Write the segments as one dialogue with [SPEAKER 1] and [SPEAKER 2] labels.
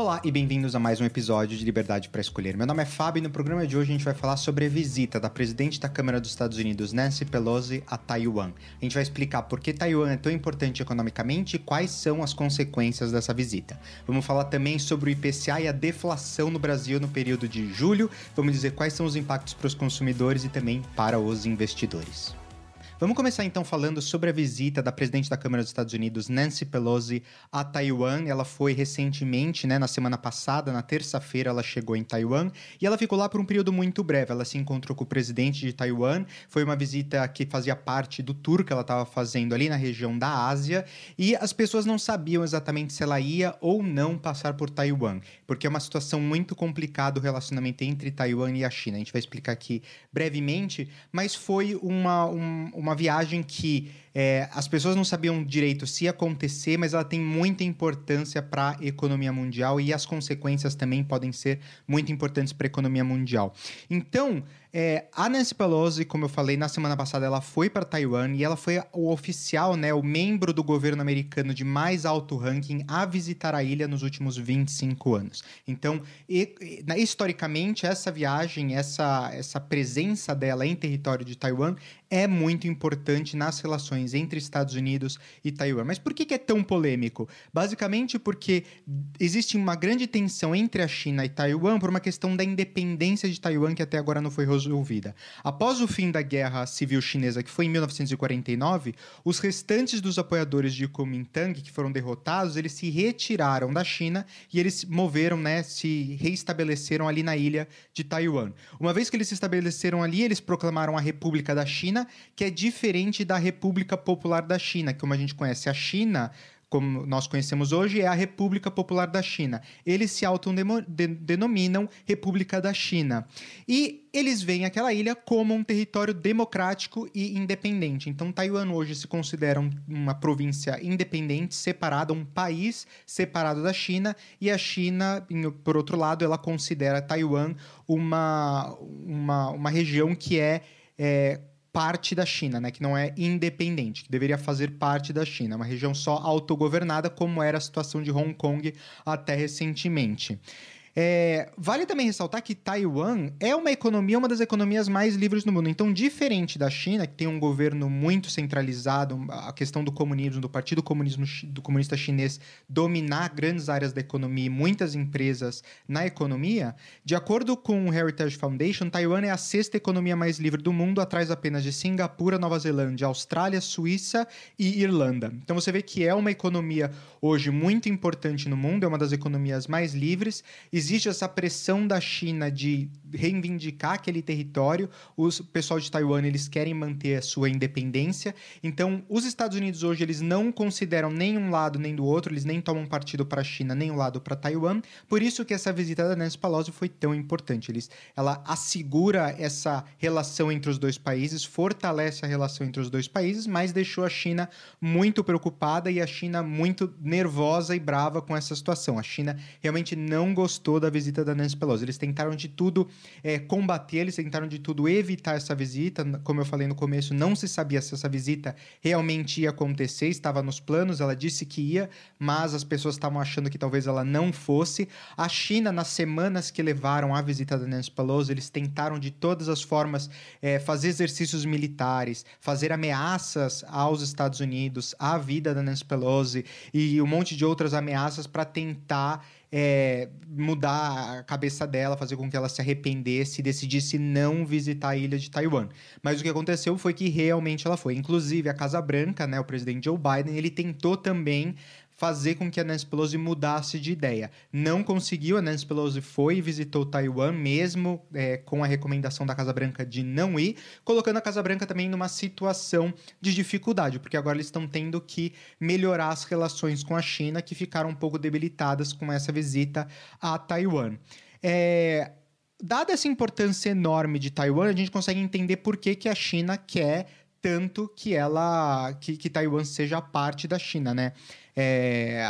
[SPEAKER 1] Olá e bem-vindos a mais um episódio de Liberdade para Escolher. Meu nome é Fábio e no programa de hoje a gente vai falar sobre a visita da presidente da Câmara dos Estados Unidos, Nancy Pelosi, a Taiwan. A gente vai explicar por que Taiwan é tão importante economicamente e quais são as consequências dessa visita. Vamos falar também sobre o IPCA e a deflação no Brasil no período de julho. Vamos dizer quais são os impactos para os consumidores e também para os investidores. Vamos começar então falando sobre a visita da presidente da Câmara dos Estados Unidos, Nancy Pelosi, a Taiwan. Ela foi recentemente, né, na semana passada, na terça-feira, ela chegou em Taiwan e ela ficou lá por um período muito breve. Ela se encontrou com o presidente de Taiwan. Foi uma visita que fazia parte do tour que ela estava fazendo ali na região da Ásia e as pessoas não sabiam exatamente se ela ia ou não passar por Taiwan, porque é uma situação muito complicada o relacionamento entre Taiwan e a China. A gente vai explicar aqui brevemente, mas foi uma, um, uma uma viagem que é, as pessoas não sabiam direito se ia acontecer, mas ela tem muita importância para a economia mundial e as consequências também podem ser muito importantes para a economia mundial. Então, é, a Nancy Pelosi, como eu falei na semana passada, ela foi para Taiwan e ela foi o oficial, né, o membro do governo americano de mais alto ranking a visitar a ilha nos últimos 25 anos. Então, e, e, historicamente, essa viagem, essa, essa presença dela em território de Taiwan é muito importante nas relações entre Estados Unidos e Taiwan. Mas por que, que é tão polêmico? Basicamente porque existe uma grande tensão entre a China e Taiwan por uma questão da independência de Taiwan que até agora não foi resolvida. Após o fim da Guerra Civil Chinesa, que foi em 1949, os restantes dos apoiadores de Kuomintang que foram derrotados, eles se retiraram da China e eles moveram, né, se reestabeleceram ali na ilha de Taiwan. Uma vez que eles se estabeleceram ali, eles proclamaram a República da China, que é diferente da República Popular da China, que como a gente conhece a China, como nós conhecemos hoje, é a República Popular da China. Eles se autodenominam República da China. E eles veem aquela ilha como um território democrático e independente. Então, Taiwan hoje se considera uma província independente, separada, um país separado da China, e a China, por outro lado, ela considera Taiwan uma, uma, uma região que é, é parte da China, né, que não é independente, que deveria fazer parte da China, uma região só autogovernada, como era a situação de Hong Kong até recentemente. É, vale também ressaltar que Taiwan é uma economia, uma das economias mais livres do mundo. Então, diferente da China, que tem um governo muito centralizado, a questão do comunismo, do Partido Comunismo, do Comunista Chinês dominar grandes áreas da economia e muitas empresas na economia, de acordo com o Heritage Foundation, Taiwan é a sexta economia mais livre do mundo, atrás apenas de Singapura, Nova Zelândia, Austrália, Suíça e Irlanda. Então, você vê que é uma economia hoje muito importante no mundo, é uma das economias mais livres. Existe essa pressão da China de reivindicar aquele território. Os pessoal de Taiwan eles querem manter a sua independência. Então, os Estados Unidos hoje eles não consideram nem um lado nem do outro, eles nem tomam partido para a China nem um lado para Taiwan. Por isso que essa visita da Nancy Pelosi foi tão importante. Eles, ela assegura essa relação entre os dois países, fortalece a relação entre os dois países, mas deixou a China muito preocupada e a China muito nervosa e brava com essa situação. A China realmente não gostou da visita da Nancy Pelosi. Eles tentaram de tudo é, combater, eles tentaram de tudo evitar essa visita. Como eu falei no começo, não se sabia se essa visita realmente ia acontecer, estava nos planos, ela disse que ia, mas as pessoas estavam achando que talvez ela não fosse. A China, nas semanas que levaram a visita da Nancy Pelosi, eles tentaram de todas as formas é, fazer exercícios militares, fazer ameaças aos Estados Unidos, à vida da Nancy Pelosi e um monte de outras ameaças para tentar é, mudar a cabeça dela, fazer com que ela se arrependesse e decidisse não visitar a ilha de Taiwan. Mas o que aconteceu foi que realmente ela foi. Inclusive, a Casa Branca, né, o presidente Joe Biden, ele tentou também fazer com que a Nancy Pelosi mudasse de ideia. Não conseguiu, a Nancy Pelosi foi e visitou Taiwan, mesmo é, com a recomendação da Casa Branca de não ir, colocando a Casa Branca também numa situação de dificuldade, porque agora eles estão tendo que melhorar as relações com a China, que ficaram um pouco debilitadas com essa visita a Taiwan. É, dada essa importância enorme de Taiwan, a gente consegue entender por que, que a China quer tanto que ela que, que Taiwan seja parte da China, né? É,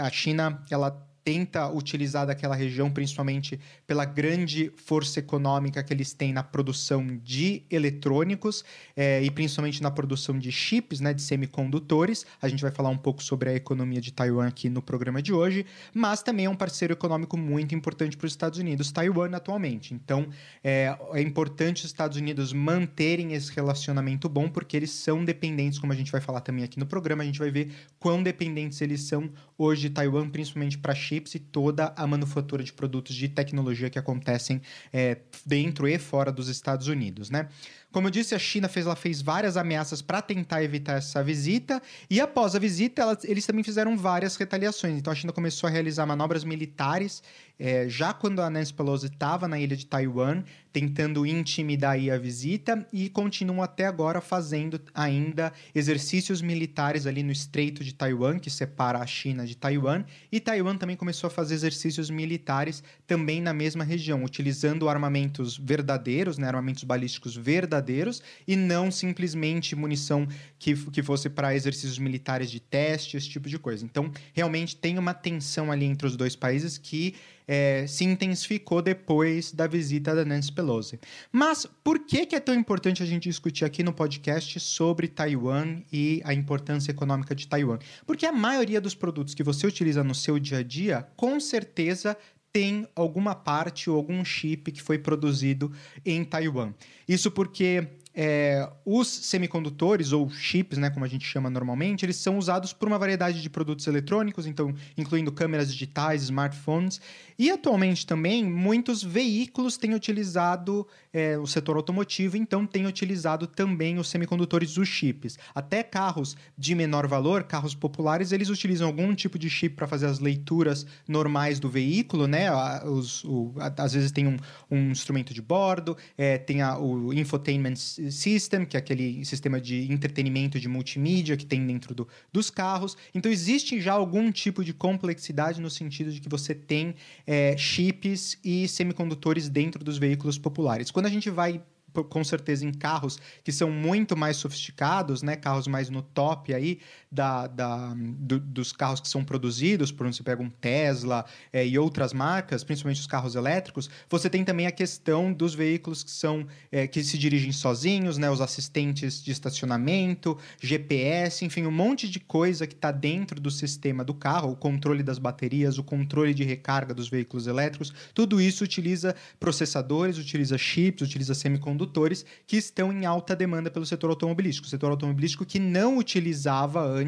[SPEAKER 1] a, China, ela tenta utilizar daquela região, principalmente pela grande força econômica que eles têm na produção de eletrônicos é, e principalmente na produção de chips, né, de semicondutores. A gente vai falar um pouco sobre a economia de Taiwan aqui no programa de hoje, mas também é um parceiro econômico muito importante para os Estados Unidos, Taiwan atualmente. Então é, é importante os Estados Unidos manterem esse relacionamento bom, porque eles são dependentes, como a gente vai falar também aqui no programa, a gente vai ver quão dependentes eles são hoje de Taiwan, principalmente para chips e toda a manufatura de produtos de tecnologia que acontecem é, dentro e fora dos Estados Unidos, né? Como eu disse, a China fez, ela fez várias ameaças para tentar evitar essa visita, e após a visita, ela, eles também fizeram várias retaliações. Então a China começou a realizar manobras militares é, já quando a Nancy Pelosi estava na ilha de Taiwan, tentando intimidar a visita, e continuam até agora fazendo ainda exercícios militares ali no Estreito de Taiwan, que separa a China de Taiwan, e Taiwan também começou a fazer exercícios militares também na mesma região, utilizando armamentos verdadeiros, né, armamentos balísticos verdadeiros verdadeiros e não simplesmente munição que, que fosse para exercícios militares de teste, esse tipo de coisa. Então, realmente tem uma tensão ali entre os dois países que é, se intensificou depois da visita da Nancy Pelosi. Mas por que, que é tão importante a gente discutir aqui no podcast sobre Taiwan e a importância econômica de Taiwan? Porque a maioria dos produtos que você utiliza no seu dia a dia, com certeza tem alguma parte ou algum chip que foi produzido em Taiwan. Isso porque é, os semicondutores ou chips, né, como a gente chama normalmente, eles são usados por uma variedade de produtos eletrônicos, então incluindo câmeras digitais, smartphones e atualmente também muitos veículos têm utilizado é, o setor automotivo, então têm utilizado também os semicondutores, os chips. Até carros de menor valor, carros populares, eles utilizam algum tipo de chip para fazer as leituras normais do veículo, né? Os, o, às vezes tem um, um instrumento de bordo, é, tem a, o infotainment System, que é aquele sistema de entretenimento de multimídia que tem dentro do, dos carros. Então, existe já algum tipo de complexidade no sentido de que você tem é, chips e semicondutores dentro dos veículos populares. Quando a gente vai com certeza em carros que são muito mais sofisticados, né? Carros mais no top aí da, da do, dos carros que são produzidos, por onde você pega um Tesla é, e outras marcas, principalmente os carros elétricos. Você tem também a questão dos veículos que são é, que se dirigem sozinhos, né? Os assistentes de estacionamento, GPS, enfim, um monte de coisa que está dentro do sistema do carro, o controle das baterias, o controle de recarga dos veículos elétricos. Tudo isso utiliza processadores, utiliza chips, utiliza semicondutores semicondutores que estão em alta demanda pelo setor automobilístico. O setor automobilístico que não utilizava antes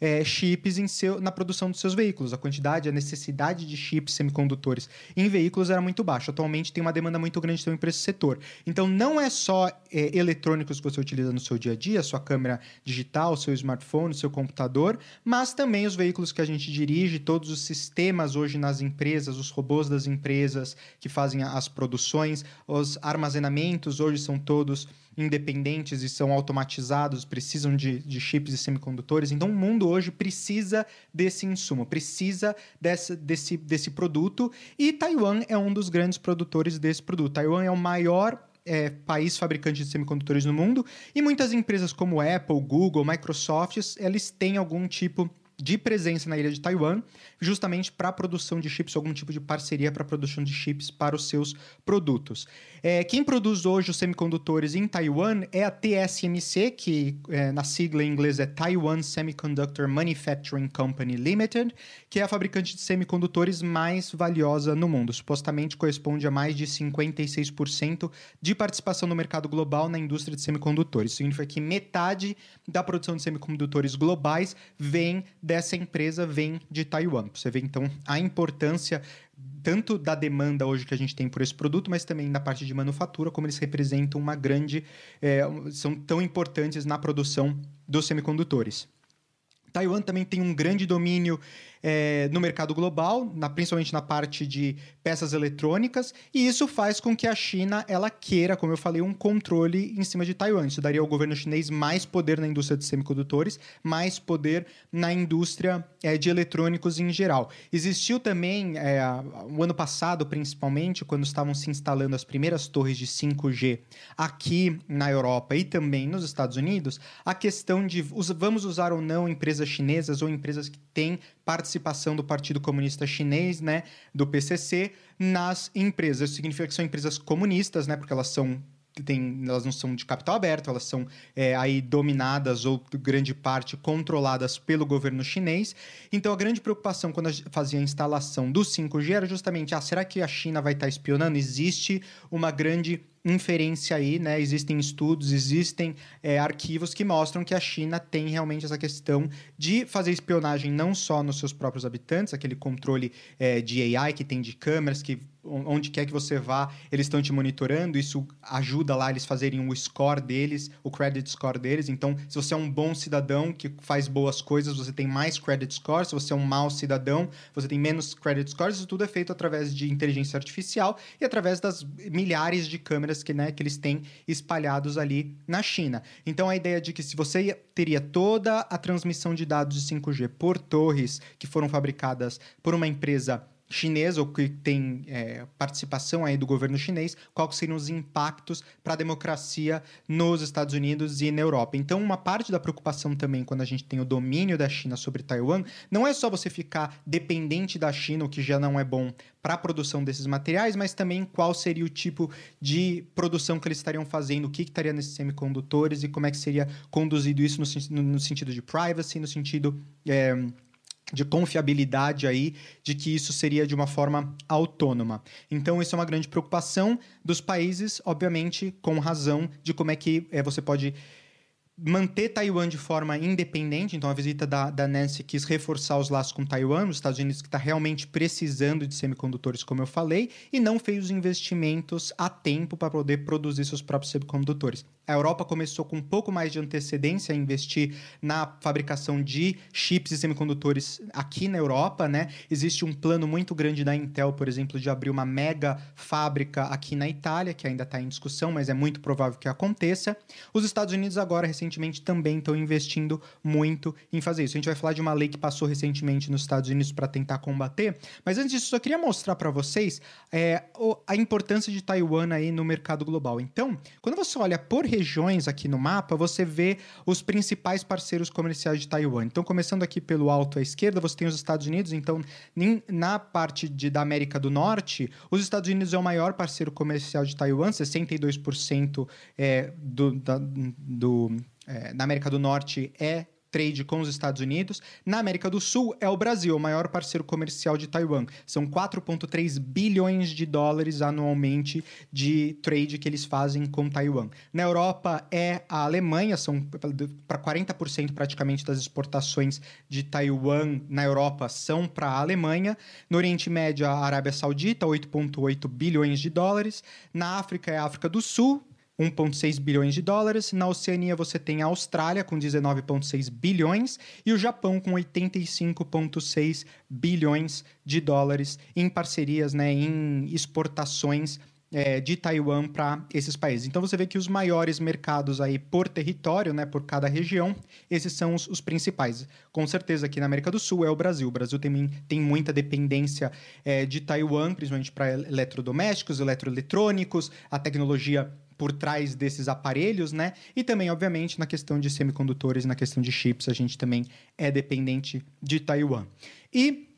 [SPEAKER 1] é, chips em seu, na produção dos seus veículos. A quantidade, a necessidade de chips semicondutores em veículos era muito baixa. Atualmente tem uma demanda muito grande também para esse setor. Então não é só é, eletrônicos que você utiliza no seu dia a dia, sua câmera digital, seu smartphone, seu computador, mas também os veículos que a gente dirige, todos os sistemas hoje nas empresas, os robôs das empresas que fazem as produções, os armazenamentos hoje são todos independentes e são automatizados, precisam de, de chips e semicondutores. Então, o mundo hoje precisa desse insumo, precisa desse, desse, produto. E Taiwan é um dos grandes produtores desse produto. Taiwan é o maior é, país fabricante de semicondutores no mundo e muitas empresas como Apple, Google, Microsoft, eles têm algum tipo de presença na ilha de Taiwan, justamente para a produção de chips, algum tipo de parceria para a produção de chips para os seus produtos. É, quem produz hoje os semicondutores em Taiwan é a TSMC, que é, na sigla em inglês é Taiwan Semiconductor Manufacturing Company Limited, que é a fabricante de semicondutores mais valiosa no mundo. Supostamente corresponde a mais de 56% de participação no mercado global na indústria de semicondutores. Isso significa que metade da produção de semicondutores globais vem dessa empresa, vem de Taiwan. Você vê então a importância tanto da demanda hoje que a gente tem por esse produto, mas também da parte de manufatura, como eles representam uma grande. É, são tão importantes na produção dos semicondutores. Taiwan também tem um grande domínio é, no mercado global, na, principalmente na parte de peças eletrônicas, e isso faz com que a China ela queira, como eu falei, um controle em cima de Taiwan. Isso daria ao governo chinês mais poder na indústria de semicondutores, mais poder na indústria é, de eletrônicos em geral. Existiu também, é, o ano passado principalmente, quando estavam se instalando as primeiras torres de 5G aqui na Europa e também nos Estados Unidos, a questão de vamos usar ou não empresas chinesas ou empresas que têm participação participação do Partido Comunista Chinês, né, do PCC, nas empresas. Isso significa que são empresas comunistas, né, porque elas são tem, elas não são de capital aberto, elas são é, aí dominadas ou grande parte controladas pelo governo chinês. Então a grande preocupação quando fazia a instalação do 5G era justamente, ah, será que a China vai estar espionando? Existe uma grande inferência aí, né? Existem estudos, existem é, arquivos que mostram que a China tem realmente essa questão de fazer espionagem não só nos seus próprios habitantes, aquele controle é, de AI que tem de câmeras que onde quer que você vá, eles estão te monitorando. Isso ajuda lá eles fazerem o score deles, o credit score deles. Então, se você é um bom cidadão que faz boas coisas, você tem mais credit score. Se você é um mau cidadão, você tem menos credit scores. Isso tudo é feito através de inteligência artificial e através das milhares de câmeras que, né, que eles têm espalhados ali na China. Então, a ideia de que se você teria toda a transmissão de dados de 5G por torres que foram fabricadas por uma empresa chinês ou que tem é, participação aí do governo chinês, quais seriam os impactos para a democracia nos Estados Unidos e na Europa. Então, uma parte da preocupação também quando a gente tem o domínio da China sobre Taiwan, não é só você ficar dependente da China, o que já não é bom para a produção desses materiais, mas também qual seria o tipo de produção que eles estariam fazendo, o que, que estaria nesses semicondutores e como é que seria conduzido isso no, no, no sentido de privacy, no sentido... É, de confiabilidade aí de que isso seria de uma forma autônoma. Então, isso é uma grande preocupação dos países, obviamente, com razão de como é que é, você pode manter Taiwan de forma independente. Então, a visita da, da Nancy quis reforçar os laços com Taiwan, os Estados Unidos que está realmente precisando de semicondutores, como eu falei, e não fez os investimentos a tempo para poder produzir seus próprios semicondutores. A Europa começou com um pouco mais de antecedência a investir na fabricação de chips e semicondutores aqui na Europa, né? Existe um plano muito grande da Intel, por exemplo, de abrir uma mega fábrica aqui na Itália, que ainda está em discussão, mas é muito provável que aconteça. Os Estados Unidos agora recentemente também estão investindo muito em fazer isso. A gente vai falar de uma lei que passou recentemente nos Estados Unidos para tentar combater, mas antes disso, só queria mostrar para vocês é, a importância de Taiwan aí no mercado global. Então, quando você olha por regiões aqui no mapa, você vê os principais parceiros comerciais de Taiwan. Então, começando aqui pelo alto à esquerda, você tem os Estados Unidos. Então, na parte de, da América do Norte, os Estados Unidos é o maior parceiro comercial de Taiwan, 62% é, do, da, do, é, na América do Norte é trade com os Estados Unidos. Na América do Sul é o Brasil, o maior parceiro comercial de Taiwan. São 4,3 bilhões de dólares anualmente de trade que eles fazem com Taiwan. Na Europa é a Alemanha, são para 40% praticamente das exportações de Taiwan na Europa são para a Alemanha. No Oriente Médio, a Arábia Saudita, 8,8 bilhões de dólares. Na África é a África do Sul, 1,6 bilhões de dólares. Na Oceania você tem a Austrália com 19,6 bilhões e o Japão com 85,6 bilhões de dólares em parcerias, né, em exportações é, de Taiwan para esses países. Então você vê que os maiores mercados aí por território, né, por cada região, esses são os, os principais. Com certeza aqui na América do Sul é o Brasil. O Brasil tem, tem muita dependência é, de Taiwan, principalmente para eletrodomésticos, eletroeletrônicos, a tecnologia por trás desses aparelhos, né? E também, obviamente, na questão de semicondutores, na questão de chips, a gente também é dependente de Taiwan. E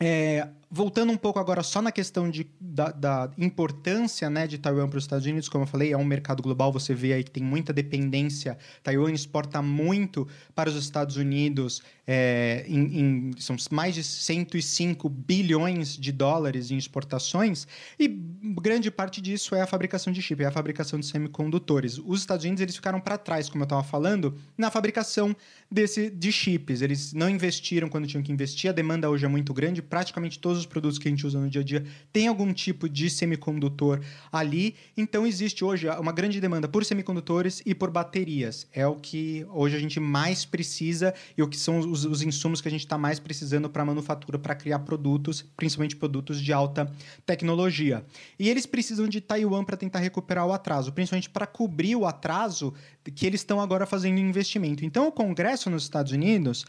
[SPEAKER 1] é, voltando um pouco agora só na questão de, da, da importância né, de Taiwan para os Estados Unidos, como eu falei, é um mercado global, você vê aí que tem muita dependência. Taiwan exporta muito para os Estados Unidos, é, em, em, são mais de 105 bilhões de dólares em exportações, e grande parte disso é a fabricação de chip, é a fabricação de semicondutores. Os Estados Unidos eles ficaram para trás, como eu estava falando, na fabricação desse, de chips. Eles não investiram quando tinham que investir, a demanda hoje é muito grande, praticamente todos os os produtos que a gente usa no dia a dia têm algum tipo de semicondutor ali. Então existe hoje uma grande demanda por semicondutores e por baterias. É o que hoje a gente mais precisa e o que são os, os insumos que a gente está mais precisando para manufatura, para criar produtos, principalmente produtos de alta tecnologia. E eles precisam de Taiwan para tentar recuperar o atraso, principalmente para cobrir o atraso que eles estão agora fazendo investimento. Então o Congresso nos Estados Unidos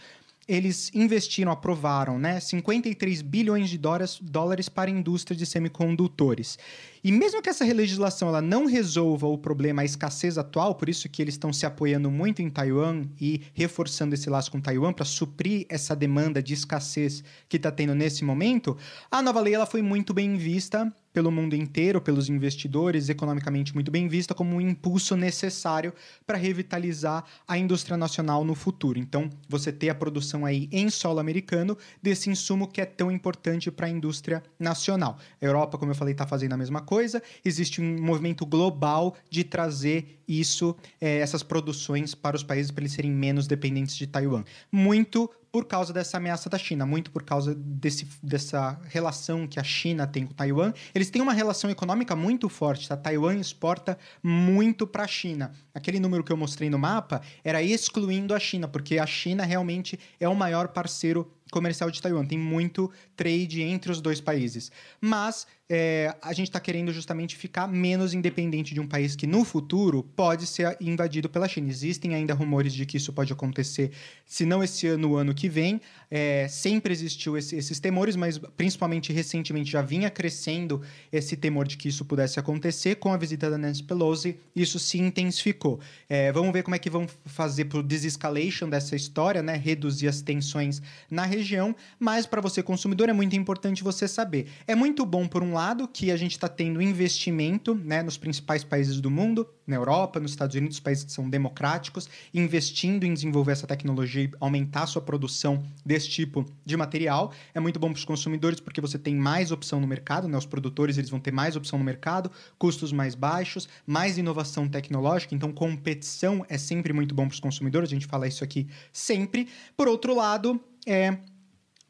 [SPEAKER 1] eles investiram, aprovaram, né, 53 bilhões de dólares, para a indústria de semicondutores. E mesmo que essa legislação ela não resolva o problema, a escassez atual, por isso que eles estão se apoiando muito em Taiwan e reforçando esse laço com Taiwan para suprir essa demanda de escassez que está tendo nesse momento, a nova lei ela foi muito bem vista pelo mundo inteiro, pelos investidores, economicamente muito bem vista como um impulso necessário para revitalizar a indústria nacional no futuro. Então, você ter a produção aí em solo americano desse insumo que é tão importante para a indústria nacional. A Europa, como eu falei, está fazendo a mesma coisa. Existe um movimento global de trazer isso, é, essas produções para os países para eles serem menos dependentes de Taiwan. Muito por causa dessa ameaça da China, muito por causa desse, dessa relação que a China tem com Taiwan. Eles têm uma relação econômica muito forte, tá? Taiwan exporta muito para a China. Aquele número que eu mostrei no mapa era excluindo a China, porque a China realmente é o maior parceiro comercial de Taiwan. Tem muito trade entre os dois países. Mas é, a gente está querendo justamente ficar menos independente de um país que no futuro pode ser invadido pela China. Existem ainda rumores de que isso pode acontecer, se não esse ano, o ano que vem. É, sempre existiu esse, esses temores, mas principalmente recentemente já vinha crescendo esse temor de que isso pudesse acontecer. Com a visita da Nancy Pelosi, isso se intensificou. É, vamos ver como é que vão fazer para o desescalation dessa história, né? reduzir as tensões na região. Mas para você, consumidor, é muito importante você saber. É muito bom, por um lado, que a gente está tendo investimento né, nos principais países do mundo, na Europa, nos Estados Unidos, países que são democráticos, investindo em desenvolver essa tecnologia e aumentar a sua produção desse tipo de material. É muito bom para os consumidores porque você tem mais opção no mercado, né? os produtores eles vão ter mais opção no mercado, custos mais baixos, mais inovação tecnológica, então competição é sempre muito bom para os consumidores, a gente fala isso aqui sempre. Por outro lado, é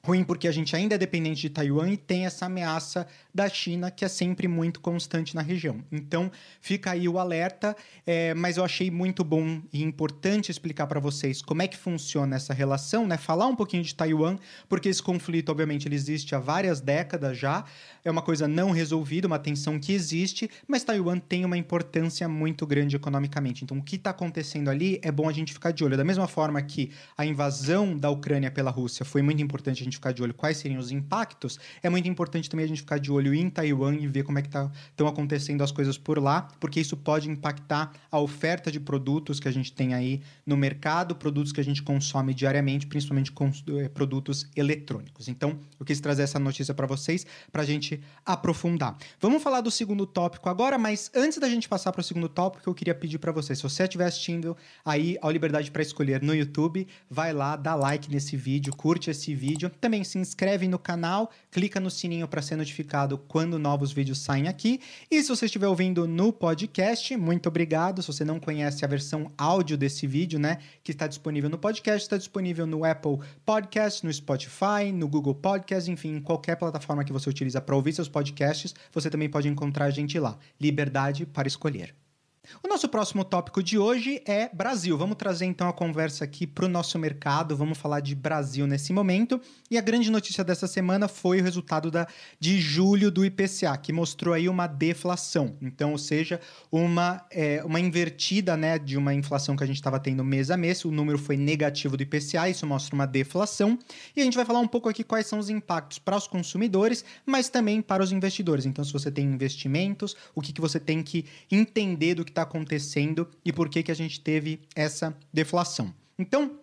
[SPEAKER 1] ruim porque a gente ainda é dependente de Taiwan e tem essa ameaça da China que é sempre muito constante na região. Então fica aí o alerta, é, mas eu achei muito bom e importante explicar para vocês como é que funciona essa relação, né? Falar um pouquinho de Taiwan, porque esse conflito, obviamente, ele existe há várias décadas já, é uma coisa não resolvida, uma tensão que existe, mas Taiwan tem uma importância muito grande economicamente. Então o que está acontecendo ali é bom a gente ficar de olho. Da mesma forma que a invasão da Ucrânia pela Rússia foi muito importante a gente ficar de olho quais seriam os impactos, é muito importante também a gente ficar de olho em Taiwan e ver como é que estão tá, acontecendo as coisas por lá, porque isso pode impactar a oferta de produtos que a gente tem aí no mercado, produtos que a gente consome diariamente, principalmente eh, produtos eletrônicos. Então, eu quis trazer essa notícia para vocês, para a gente aprofundar. Vamos falar do segundo tópico agora, mas antes da gente passar para o segundo tópico, eu queria pedir para você, se você estiver assistindo aí ao Liberdade para Escolher no YouTube, vai lá, dá like nesse vídeo, curte esse vídeo, também se inscreve no canal, clica no sininho para ser notificado quando novos vídeos saem aqui. E se você estiver ouvindo no podcast, muito obrigado. Se você não conhece a versão áudio desse vídeo, né, que está disponível no podcast, está disponível no Apple Podcast, no Spotify, no Google Podcast, enfim, em qualquer plataforma que você utiliza para ouvir seus podcasts, você também pode encontrar a gente lá. Liberdade para escolher. O nosso próximo tópico de hoje é Brasil. Vamos trazer então a conversa aqui para o nosso mercado, vamos falar de Brasil nesse momento. E a grande notícia dessa semana foi o resultado da, de julho do IPCA, que mostrou aí uma deflação. Então, ou seja, uma, é, uma invertida né, de uma inflação que a gente estava tendo mês a mês. O número foi negativo do IPCA, isso mostra uma deflação. E a gente vai falar um pouco aqui quais são os impactos para os consumidores, mas também para os investidores. Então, se você tem investimentos, o que, que você tem que entender do que está acontecendo e por que, que a gente teve essa deflação. Então,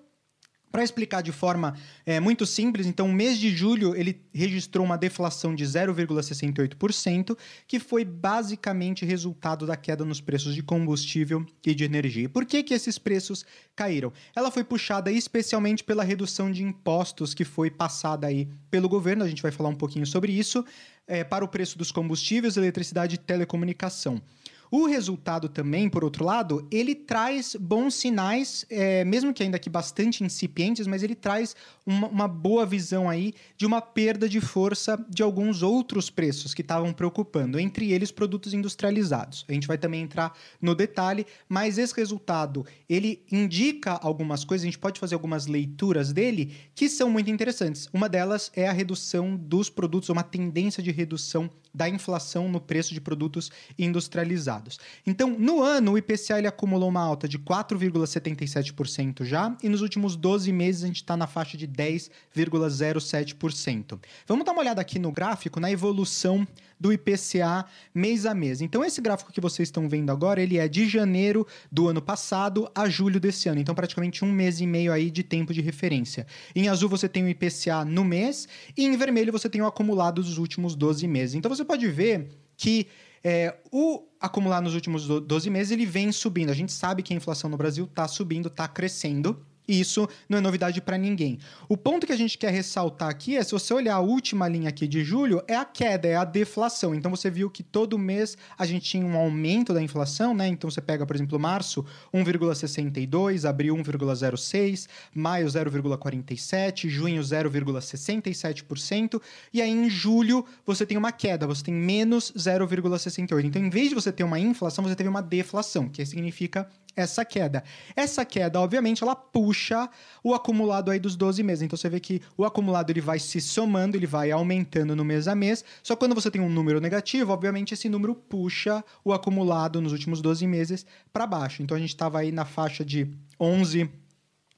[SPEAKER 1] para explicar de forma é, muito simples, então, o mês de julho ele registrou uma deflação de 0,68%, que foi basicamente resultado da queda nos preços de combustível e de energia. Por que, que esses preços caíram? Ela foi puxada especialmente pela redução de impostos que foi passada aí pelo governo, a gente vai falar um pouquinho sobre isso, é, para o preço dos combustíveis, eletricidade e telecomunicação. O resultado também, por outro lado, ele traz bons sinais, é, mesmo que ainda que bastante incipientes, mas ele traz uma, uma, boa visão aí de uma perda de força de alguns outros preços que estavam preocupando, entre eles produtos industrializados. A gente vai também entrar no detalhe, mas esse resultado, ele indica algumas coisas, a gente pode fazer algumas leituras dele que são muito interessantes. Uma delas é a redução dos produtos, uma tendência de redução da inflação no preço de produtos industrializados. Então, no ano, o IPCA ele acumulou uma alta de 4,77% já, e nos últimos 12 meses a gente está na faixa de 10,07%. Vamos dar uma olhada aqui no gráfico, na evolução do IPCA mês a mês. Então, esse gráfico que vocês estão vendo agora, ele é de janeiro do ano passado a julho desse ano. Então, praticamente um mês e meio aí de tempo de referência. Em azul você tem o IPCA no mês e em vermelho você tem o acumulado dos últimos 12 meses. Então, você pode ver que é, o acumulado nos últimos 12 meses ele vem subindo. A gente sabe que a inflação no Brasil está subindo, está crescendo. E isso não é novidade para ninguém. O ponto que a gente quer ressaltar aqui é, se você olhar a última linha aqui de julho, é a queda, é a deflação. Então você viu que todo mês a gente tinha um aumento da inflação, né? Então você pega, por exemplo, março 1,62, abril 1,06, maio 0,47, junho 0,67%, e aí em julho você tem uma queda, você tem menos 0,68. Então, em vez de você ter uma inflação, você teve uma deflação, que significa essa queda. Essa queda, obviamente, ela puxa o acumulado aí dos 12 meses. Então você vê que o acumulado ele vai se somando, ele vai aumentando no mês a mês. Só quando você tem um número negativo, obviamente esse número puxa o acumulado nos últimos 12 meses para baixo. Então a gente estava aí na faixa de 11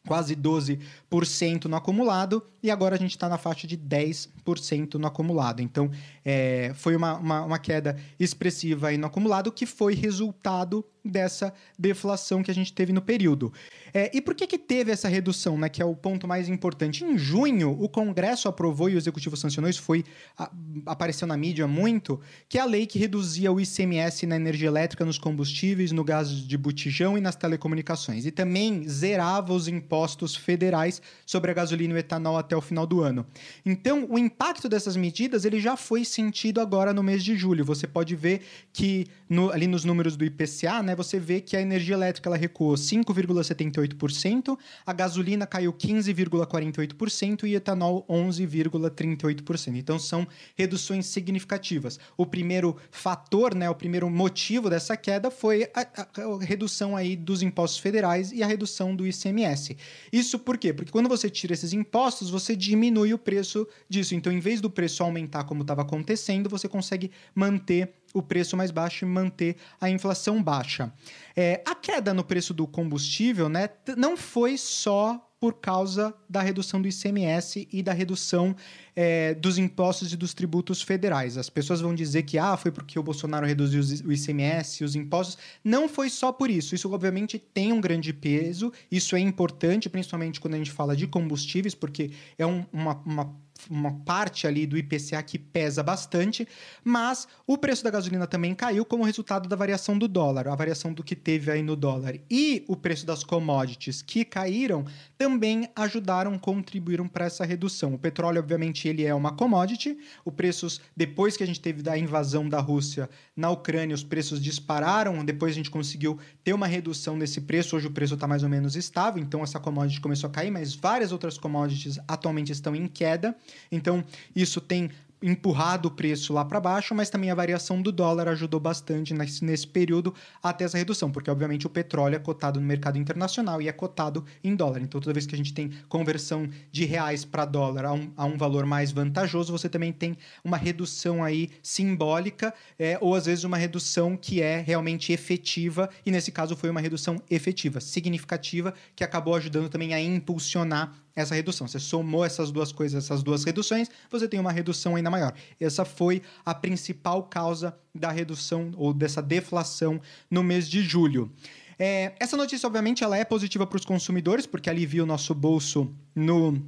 [SPEAKER 1] quase 12% no acumulado, e agora a gente está na faixa de 10% no acumulado. Então, é, foi uma, uma, uma, queda expressiva aí no acumulado, que foi resultado dessa deflação que a gente teve no período. É, e por que, que teve essa redução, né, que é o ponto mais importante? Em junho, o Congresso aprovou e o Executivo sancionou, isso foi, a, apareceu na mídia muito, que é a lei que reduzia o ICMS na energia elétrica, nos combustíveis, no gás de botijão e nas telecomunicações. E também zerava os impostos federais sobre a gasolina e o etanol até o final do ano. Então, o impacto dessas medidas ele já foi sentido agora no mês de julho. Você pode ver que no, ali nos números do IPCA, né, você vê que a energia elétrica ela recuou 5,78%, a gasolina caiu 15,48% e etanol 11,38%. Então são reduções significativas. O primeiro fator, né, o primeiro motivo dessa queda foi a, a, a redução aí dos impostos federais e a redução do ICMS. Isso por quê? Porque quando você tira esses impostos, você diminui o preço disso. Então, em vez do preço aumentar como estava acontecendo, você consegue manter o preço mais baixo e manter a inflação baixa. É, a queda no preço do combustível né, não foi só por causa da redução do ICMS e da redução é, dos impostos e dos tributos federais. As pessoas vão dizer que ah, foi porque o Bolsonaro reduziu o ICMS e os impostos. Não foi só por isso. Isso, obviamente, tem um grande peso. Isso é importante, principalmente quando a gente fala de combustíveis, porque é um, uma, uma uma parte ali do IPCA que pesa bastante, mas o preço da gasolina também caiu como resultado da variação do dólar, a variação do que teve aí no dólar. E o preço das commodities que caíram também ajudaram, contribuíram para essa redução. O petróleo, obviamente, ele é uma commodity. Os preços, depois que a gente teve da invasão da Rússia na Ucrânia, os preços dispararam. Depois a gente conseguiu ter uma redução desse preço. Hoje o preço está mais ou menos estável, então essa commodity começou a cair, mas várias outras commodities atualmente estão em queda. Então, isso tem empurrado o preço lá para baixo, mas também a variação do dólar ajudou bastante nesse, nesse período até essa redução, porque obviamente o petróleo é cotado no mercado internacional e é cotado em dólar. Então, toda vez que a gente tem conversão de reais para dólar a um, a um valor mais vantajoso, você também tem uma redução aí simbólica, é, ou às vezes uma redução que é realmente efetiva, e nesse caso foi uma redução efetiva, significativa, que acabou ajudando também a impulsionar essa redução. Você somou essas duas coisas, essas duas reduções, você tem uma redução ainda maior. Essa foi a principal causa da redução ou dessa deflação no mês de julho. É, essa notícia, obviamente, ela é positiva para os consumidores, porque alivia o nosso bolso no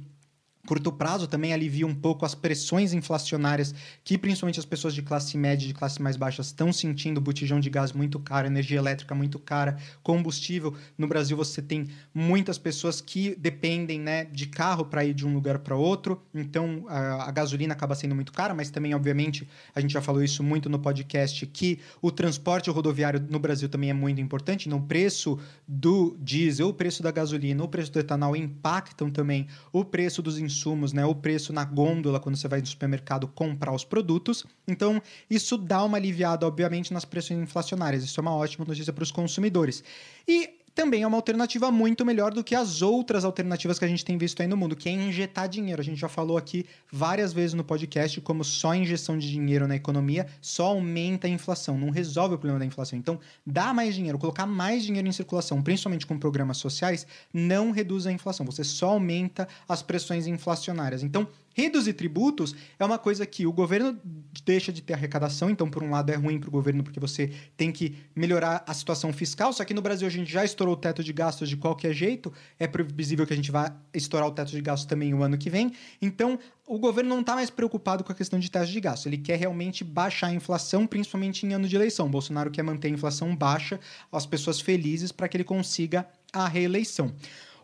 [SPEAKER 1] curto prazo também alivia um pouco as pressões inflacionárias que principalmente as pessoas de classe média e de classe mais baixa estão sentindo, botijão de gás muito caro, energia elétrica muito cara, combustível. No Brasil você tem muitas pessoas que dependem né, de carro para ir de um lugar para outro, então a, a, gasolina acaba sendo muito cara, mas também, obviamente, a gente já falou isso muito no podcast, que o transporte rodoviário no Brasil também é muito importante, então o preço do diesel, o preço da gasolina, o preço do etanol impactam também o preço dos insumos insumos, né, o preço na gôndola quando você vai no supermercado comprar os produtos. Então, isso dá uma aliviada, obviamente, nas pressões inflacionárias. Isso é uma ótima notícia para os consumidores. E também é uma alternativa muito melhor do que as outras alternativas que a gente tem visto aí no mundo, que é injetar dinheiro. A gente já falou aqui várias vezes no podcast como só injeção de dinheiro na economia só aumenta a inflação, não resolve o problema da inflação. Então, dar mais dinheiro, colocar mais dinheiro em circulação, principalmente com programas sociais, não reduz a inflação. Você só aumenta as pressões inflacionárias. Então, Reduzir tributos é uma coisa que o governo deixa de ter arrecadação, então, por um lado, é ruim para o governo porque você tem que melhorar a situação fiscal. Só que no Brasil a gente já estourou o teto de gastos de qualquer jeito, é previsível que a gente vá estourar o teto de gastos também o ano que vem. Então, o governo não está mais preocupado com a questão de teto de gastos. Ele quer realmente baixar a inflação, principalmente em ano de eleição. O Bolsonaro quer manter a inflação baixa, as pessoas felizes, para que ele consiga a reeleição.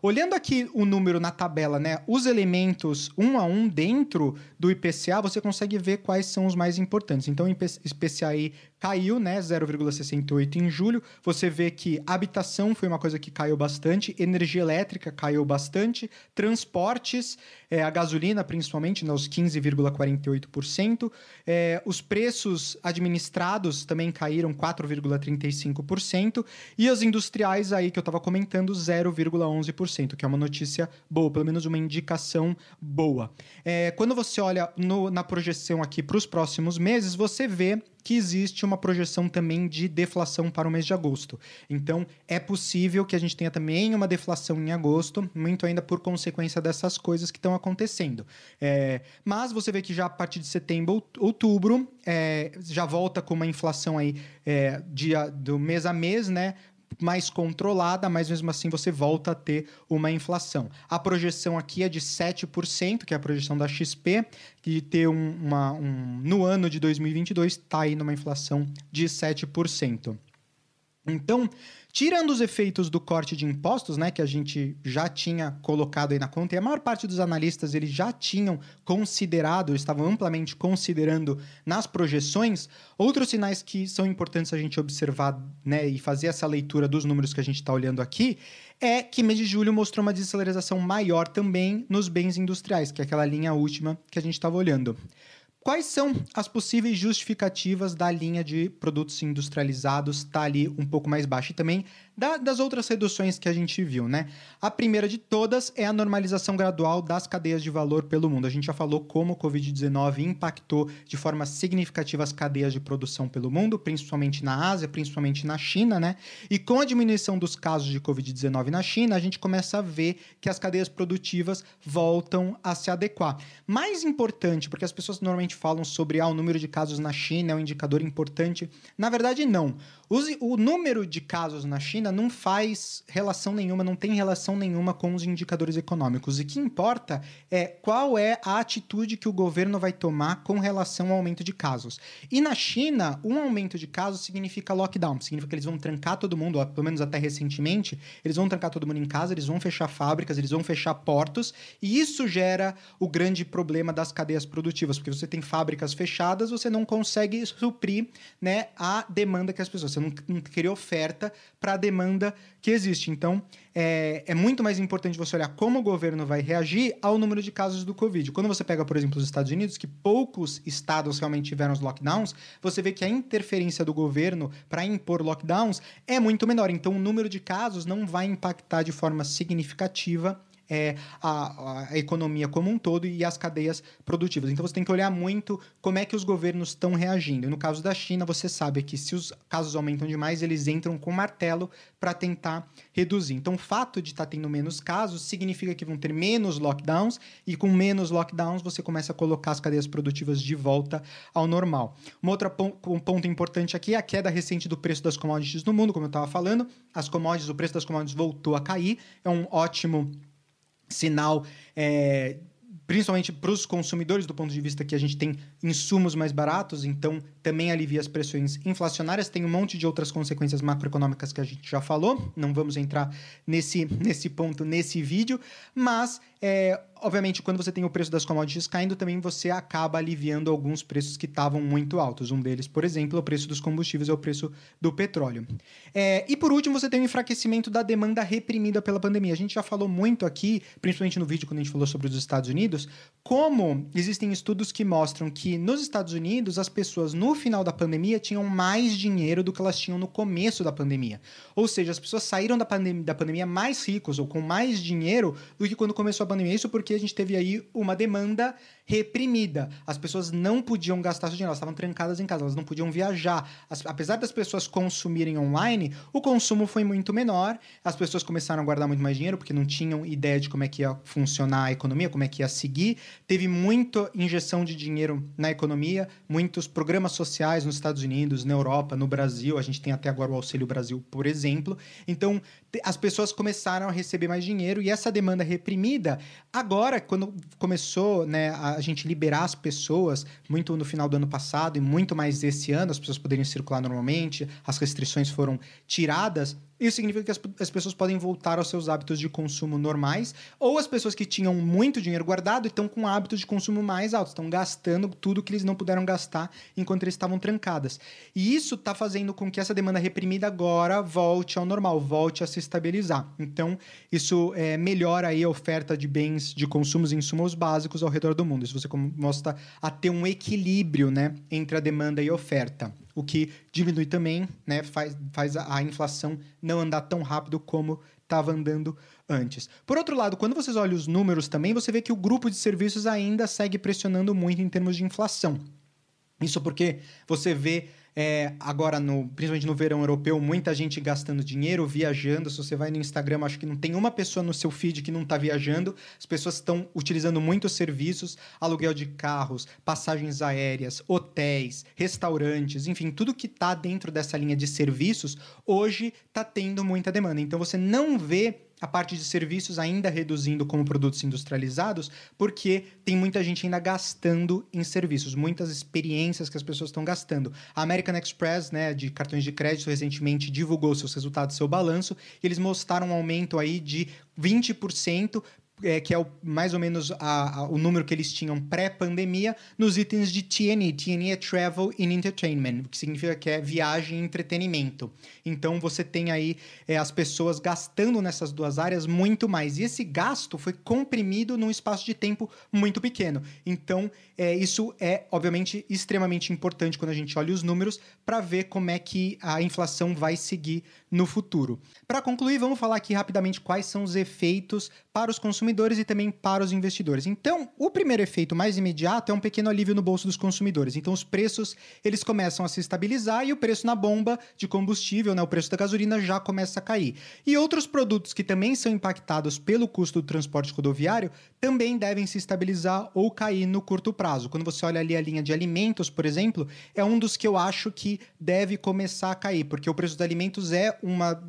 [SPEAKER 1] Olhando aqui o número na tabela, né, os elementos um a um dentro do IPCA, você consegue ver quais são os mais importantes. Então, o IPCA caiu, né, 0,68 em julho. Você vê que habitação foi uma coisa que caiu bastante, energia elétrica caiu bastante, transportes, é, a gasolina principalmente, né, os 15,48%. É, os preços administrados também caíram 4,35%. E os industriais aí que eu estava comentando, 0,11%, que é uma notícia boa, pelo menos uma indicação boa. É, quando você olha no, na projeção aqui para os próximos meses, você vê que existe uma projeção também de deflação para o mês de agosto. Então, é possível que a gente tenha também uma deflação em agosto, muito ainda por consequência dessas coisas que estão acontecendo. É, mas você vê que já a partir de setembro, outubro, é, já volta com uma inflação aí é, do mês a mês, né? Mais controlada, mas mesmo assim você volta a ter uma inflação. A projeção aqui é de 7%, que é a projeção da XP, que ter um, uma, um, no ano de 2022 está aí numa inflação de 7%. Então, Tirando os efeitos do corte de impostos, né, que a gente já tinha colocado aí na conta, e a maior parte dos analistas eles já tinham considerado, estavam amplamente considerando nas projeções, outros sinais que são importantes a gente observar né, e fazer essa leitura dos números que a gente está olhando aqui, é que mês de julho mostrou uma desaceleração maior também nos bens industriais, que é aquela linha última que a gente estava olhando. Quais são as possíveis justificativas da linha de produtos industrializados estar tá ali um pouco mais baixa? E também da, das outras reduções que a gente viu, né? A primeira de todas é a normalização gradual das cadeias de valor pelo mundo. A gente já falou como o Covid-19 impactou de forma significativa as cadeias de produção pelo mundo, principalmente na Ásia, principalmente na China, né? E com a diminuição dos casos de Covid-19 na China, a gente começa a ver que as cadeias produtivas voltam a se adequar. Mais importante, porque as pessoas normalmente falam sobre ah, o número de casos na China é um indicador importante. Na verdade, não. O número de casos na China não faz relação nenhuma, não tem relação nenhuma com os indicadores econômicos. E o que importa é qual é a atitude que o governo vai tomar com relação ao aumento de casos. E na China, um aumento de casos significa lockdown, significa que eles vão trancar todo mundo, pelo menos até recentemente, eles vão trancar todo mundo em casa, eles vão fechar fábricas, eles vão fechar portos, e isso gera o grande problema das cadeias produtivas, porque você tem fábricas fechadas, você não consegue suprir né, a demanda que as pessoas você não, não oferta para a demanda que existe. Então, é, é, muito mais importante você olhar como o governo vai reagir ao número de casos do Covid. Quando você pega, por exemplo, os Estados Unidos, que poucos estados realmente tiveram os lockdowns, você vê que a interferência do governo para impor lockdowns é muito menor. Então, o número de casos não vai impactar de forma significativa é, a, a, economia como um todo e as cadeias produtivas. Então você tem que olhar muito como é que os governos estão reagindo. E no caso da China, você sabe que se os casos aumentam demais, eles entram com martelo para tentar reduzir. Então o fato de estar tá tendo menos casos significa que vão ter menos lockdowns e com menos lockdowns você começa a colocar as cadeias produtivas de volta ao normal. Um outro um ponto importante aqui é a queda recente do preço das commodities no mundo, como eu estava falando. As commodities, o preço das commodities voltou a cair. É um ótimo sinal, é, principalmente para os consumidores, do ponto de vista que a gente tem insumos mais baratos, então também alivia as pressões inflacionárias. Tem um monte de outras consequências macroeconômicas que a gente já falou, não vamos entrar nesse, nesse ponto nesse vídeo, mas é, obviamente, quando você tem o preço das commodities caindo, também você acaba aliviando alguns preços que estavam muito altos. Um deles, por exemplo, é o preço dos combustíveis, é o preço do petróleo. É, e por último, você tem o enfraquecimento da demanda reprimida pela pandemia. A gente já falou muito aqui, principalmente no vídeo quando a gente falou sobre os Estados Unidos, como existem estudos que mostram que nos Estados Unidos as pessoas no final da pandemia tinham mais dinheiro do que elas tinham no começo da pandemia. Ou seja, as pessoas saíram da, pandem da pandemia mais ricos ou com mais dinheiro do que quando começou a pandemia. Isso porque a gente teve aí uma demanda reprimida. As pessoas não podiam gastar seu dinheiro, elas estavam trancadas em casa, elas não podiam viajar. As, apesar das pessoas consumirem online, o consumo foi muito menor, as pessoas começaram a guardar muito mais dinheiro porque não tinham ideia de como é que ia funcionar a economia, como é que ia seguir. Teve muita injeção de dinheiro na economia, muitos programas sociais nos Estados Unidos, na Europa, no Brasil, a gente tem até agora o Auxílio Brasil, por exemplo. Então, as pessoas começaram a receber mais dinheiro e essa demanda reprimida, agora, quando começou né, a gente liberar as pessoas, muito no final do ano passado e muito mais esse ano, as pessoas poderiam circular normalmente, as restrições foram tiradas, isso significa que as, as, pessoas podem voltar aos seus hábitos de consumo normais, ou as pessoas que tinham muito dinheiro guardado estão com hábitos de consumo mais altos, estão gastando tudo que eles não puderam gastar enquanto eles estavam trancadas. E isso está fazendo com que essa demanda reprimida agora volte ao normal, volte a se estabilizar. Então, isso é, melhora aí a oferta de bens de consumos e insumos básicos ao redor do mundo. Isso você mostra a ter um equilíbrio né, entre a demanda e a oferta o que diminui também, né, faz, faz a, inflação não andar tão rápido como estava andando antes. Por outro lado, quando vocês olham os números também, você vê que o grupo de serviços ainda segue pressionando muito em termos de inflação. Isso porque você vê é, agora, no, principalmente no verão europeu, muita gente gastando dinheiro, viajando. Se você vai no Instagram, acho que não tem uma pessoa no seu feed que não está viajando. As pessoas estão utilizando muitos serviços, aluguel de carros, passagens aéreas, hotéis, restaurantes, enfim, tudo que está dentro dessa linha de serviços, hoje está tendo muita demanda. Então você não vê a parte de serviços ainda reduzindo como produtos industrializados, porque tem muita gente ainda gastando em serviços, muitas experiências que as pessoas estão gastando. A American Express, né, de cartões de crédito, recentemente divulgou seus resultados, seu balanço, e eles mostraram um aumento aí de 20% é, que é o, mais ou menos a, a, o número que eles tinham pré-pandemia, nos itens de T&E. T&E é Travel and Entertainment, que significa que é viagem e entretenimento. Então, você tem aí é, as pessoas gastando nessas duas áreas muito mais. E esse gasto foi comprimido num espaço de tempo muito pequeno. Então, é, isso é, obviamente, extremamente importante quando a gente olha os números para ver como é que a inflação vai seguir no futuro. Para concluir, vamos falar aqui rapidamente quais são os efeitos para os consumidores e também para os investidores. Então, o primeiro efeito mais imediato é um pequeno alívio no bolso dos consumidores. Então, os preços eles começam a se estabilizar e o preço na bomba de combustível, né, o preço da gasolina já começa a cair. E outros produtos que também são impactados pelo custo do transporte rodoviário também devem se estabilizar ou cair no curto prazo. Quando você olha ali a linha de alimentos, por exemplo, é um dos que eu acho que deve começar a cair, porque o preço dos alimentos é uma,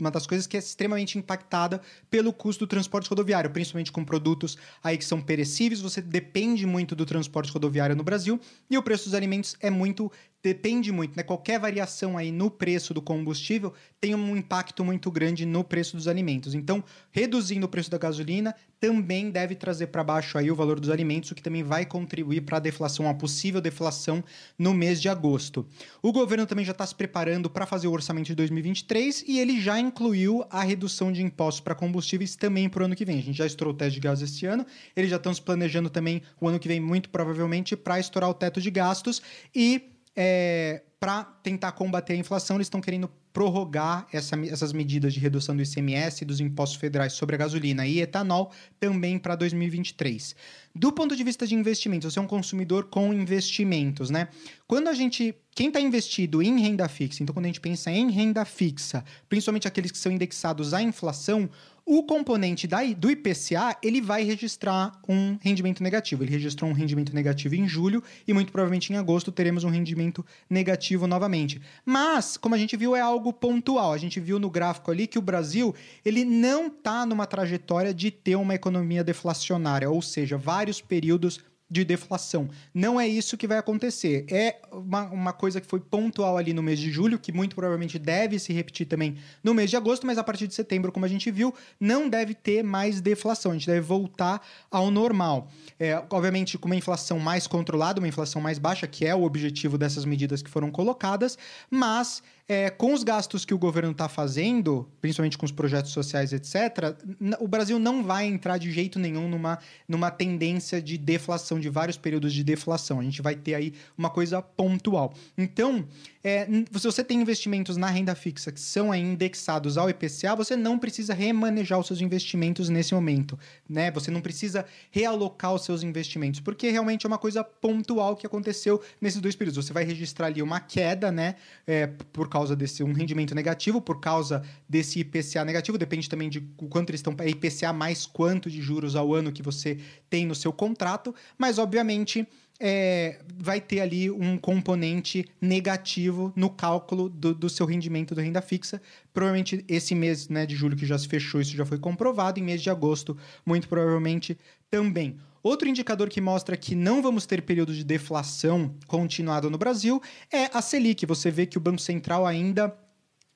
[SPEAKER 1] uma das coisas que é extremamente impactada pelo custo do transporte rodoviário, principalmente com produtos aí que são perecíveis, você depende muito do transporte rodoviário no Brasil e o preço dos alimentos é muito depende muito, né? Qualquer variação aí no preço do combustível tem um impacto muito grande no preço dos alimentos. Então, reduzindo o preço da gasolina também deve trazer para baixo aí o valor dos alimentos, o que também vai contribuir para a deflação, a possível deflação no mês de agosto. O governo também já está se preparando para fazer o orçamento de 2023 e ele já incluiu a redução de impostos para combustíveis também para o ano que vem. A gente já estourou o teto de gastos este ano, eles já estão se planejando também o ano que vem, muito provavelmente, para estourar o teto de gastos e é, para tentar combater a inflação, eles estão querendo prorrogar essa, essas medidas de redução do ICMS e dos impostos federais sobre a gasolina e etanol também para 2023. Do ponto de vista de investimentos, você é um consumidor com investimentos, né? Quando a gente. Quem está investido em renda fixa, então quando a gente pensa em renda fixa, principalmente aqueles que são indexados à inflação, o componente da, do IPCA, ele vai registrar um rendimento negativo. Ele registrou um rendimento negativo em julho e muito provavelmente em agosto teremos um rendimento negativo novamente. Mas, como a gente viu, é algo pontual. A gente viu no gráfico ali que o Brasil, ele não está numa trajetória de ter uma economia deflacionária, ou seja, vários períodos de deflação. Não é isso que vai acontecer. É uma, uma coisa que foi pontual ali no mês de julho, que muito provavelmente deve se repetir também no mês de agosto, mas a partir de setembro, como a gente viu, não deve ter mais deflação. A gente deve voltar ao normal. É, obviamente, com uma inflação mais controlada, uma inflação mais baixa, que é o objetivo dessas medidas que foram colocadas, mas é, com os gastos que o governo está fazendo, principalmente com os projetos sociais, etc., o Brasil não vai entrar de jeito nenhum numa, numa tendência de deflação, de vários períodos de deflação. A gente vai ter aí uma coisa pontual. Então, é, se você tem investimentos na renda fixa que são indexados ao IPCA, você não precisa remanejar os seus investimentos nesse momento. Né? Você não precisa realocar os seus investimentos, porque realmente é uma coisa pontual que aconteceu nesses dois períodos. Você vai registrar ali uma queda, né? É, por causa desse um rendimento negativo, por causa desse IPCA negativo, depende também de quanto eles estão é IPCA mais quanto de juros ao ano que você tem no seu contrato, mas obviamente é, vai ter ali um componente negativo no cálculo do, do, seu rendimento da renda fixa. Provavelmente esse mês né, de julho que já se fechou, isso já foi comprovado, em mês de agosto, muito provavelmente também. Outro indicador que mostra que não vamos ter período de deflação continuado no Brasil é a Selic. Você vê que o Banco Central ainda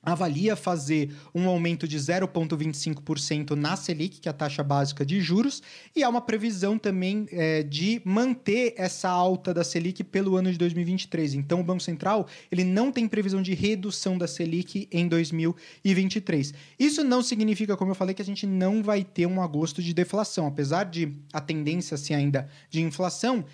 [SPEAKER 1] avalia fazer um aumento de 0,25% na Selic, que é a taxa básica de juros, e há uma previsão também é, de manter essa alta da Selic pelo ano de 2023. Então, o Banco Central ele não tem previsão de redução da Selic em 2023. Isso não significa, como eu falei, que a gente não vai ter um agosto de deflação, apesar de a tendência ser ainda de inflação.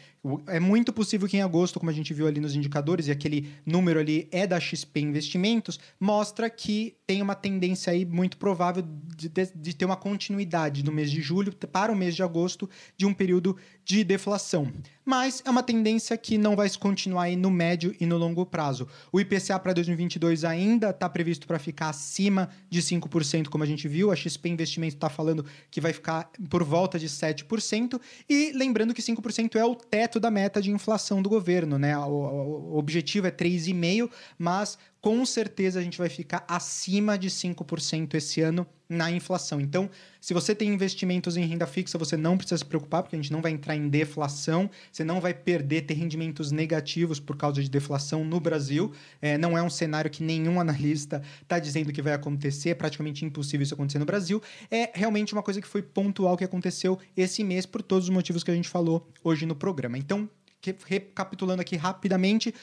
[SPEAKER 1] É muito possível que em agosto, como a gente viu ali nos indicadores, e aquele número ali é da XP Investimentos, mostra que tem uma tendência aí muito provável de, de, de ter uma continuidade no mês de julho para o mês de agosto de um período de deflação. Mas é uma tendência que não vai continuar aí no médio e no longo prazo. O IPCA para 2022 ainda está previsto para ficar acima de 5%, como a gente viu. A XP Investimento está falando que vai ficar por volta de 7%. E lembrando que 5% é o teto da meta de inflação do governo, né? O, o, o objetivo é 3,5%, mas com certeza a gente vai ficar acima de 5% esse ano na inflação. Então, se você tem investimentos em renda fixa, você não precisa se preocupar, porque a gente não vai entrar em deflação, você não vai perder, ter rendimentos negativos por causa de deflação no Brasil. É, não é um cenário que nenhum analista está dizendo que vai acontecer, é praticamente impossível isso acontecer no Brasil. É realmente uma coisa que foi pontual que aconteceu esse mês por todos os motivos que a gente falou hoje no programa. Então, recapitulando aqui rapidamente,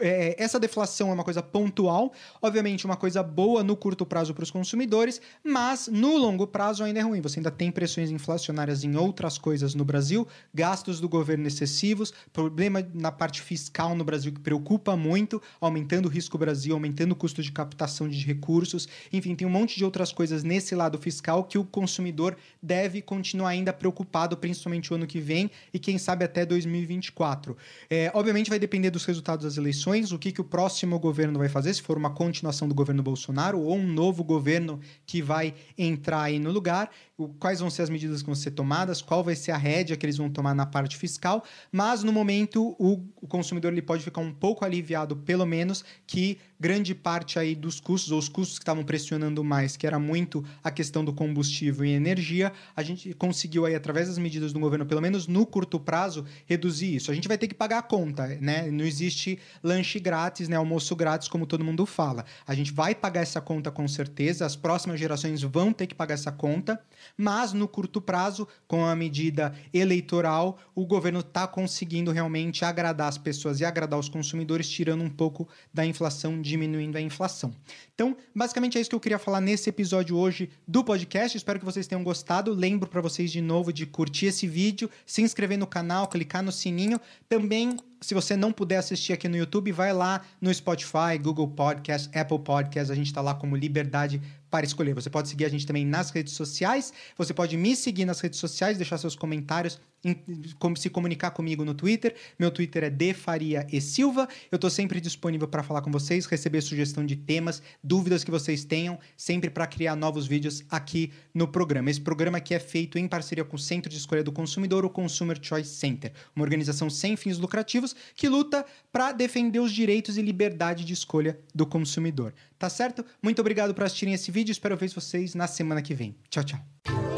[SPEAKER 1] é, essa deflação é uma coisa pontual, obviamente uma coisa boa no curto prazo para os consumidores, mas no longo prazo ainda é ruim. Você ainda tem pressões inflacionárias em outras coisas no Brasil, gastos do governo excessivos, problema na parte fiscal no Brasil que preocupa muito, aumentando o risco Brasil, aumentando o custo de captação de recursos, enfim, tem um monte de outras coisas nesse lado fiscal que o consumidor deve continuar ainda preocupado, principalmente o ano que vem e quem sabe até 2024. É, obviamente vai depender dos resultados das eleições eleições, o que, que o próximo governo vai fazer, se for uma continuação do governo Bolsonaro ou um novo governo que vai entrar aí no lugar, quais vão ser as medidas que vão ser tomadas, qual vai ser a rédea que eles vão tomar na parte fiscal, mas no momento o, o consumidor ele pode ficar um pouco aliviado, pelo menos, que grande parte aí dos custos, ou os custos que estavam pressionando mais, que era muito a questão do combustível e energia, a gente conseguiu aí, através das medidas do governo, pelo menos no curto prazo, reduzir isso. A gente vai ter que pagar a conta, né? Não existe lanche grátis, né? Almoço grátis, como todo mundo fala. A gente vai pagar essa conta com certeza, as próximas gerações vão ter que pagar essa conta, mas no curto prazo, com a medida eleitoral, o governo está conseguindo realmente agradar as pessoas e agradar os consumidores, tirando um pouco da inflação, diminuindo a inflação. Então, basicamente é isso que eu queria falar nesse episódio hoje do podcast. Espero que vocês tenham gostado. Lembro para vocês de novo de curtir esse vídeo, se inscrever no canal, clicar no sininho. Também se você não puder assistir aqui no YouTube, vai lá no Spotify, Google Podcast, Apple Podcast. A gente está lá como Liberdade para escolher. Você pode seguir a gente também nas redes sociais. Você pode me seguir nas redes sociais, deixar seus comentários, como se comunicar comigo no Twitter. Meu Twitter é Defaria e Silva. Eu estou sempre disponível para falar com vocês, receber sugestão de temas, dúvidas que vocês tenham, sempre para criar novos vídeos aqui no programa. Esse programa aqui é feito em parceria com o Centro de Escolha do Consumidor, o Consumer Choice Center, uma organização sem fins lucrativos que luta para defender os direitos e liberdade de escolha do consumidor. Tá certo? Muito obrigado por assistirem esse vídeo. Espero ver vocês na semana que vem. Tchau, tchau.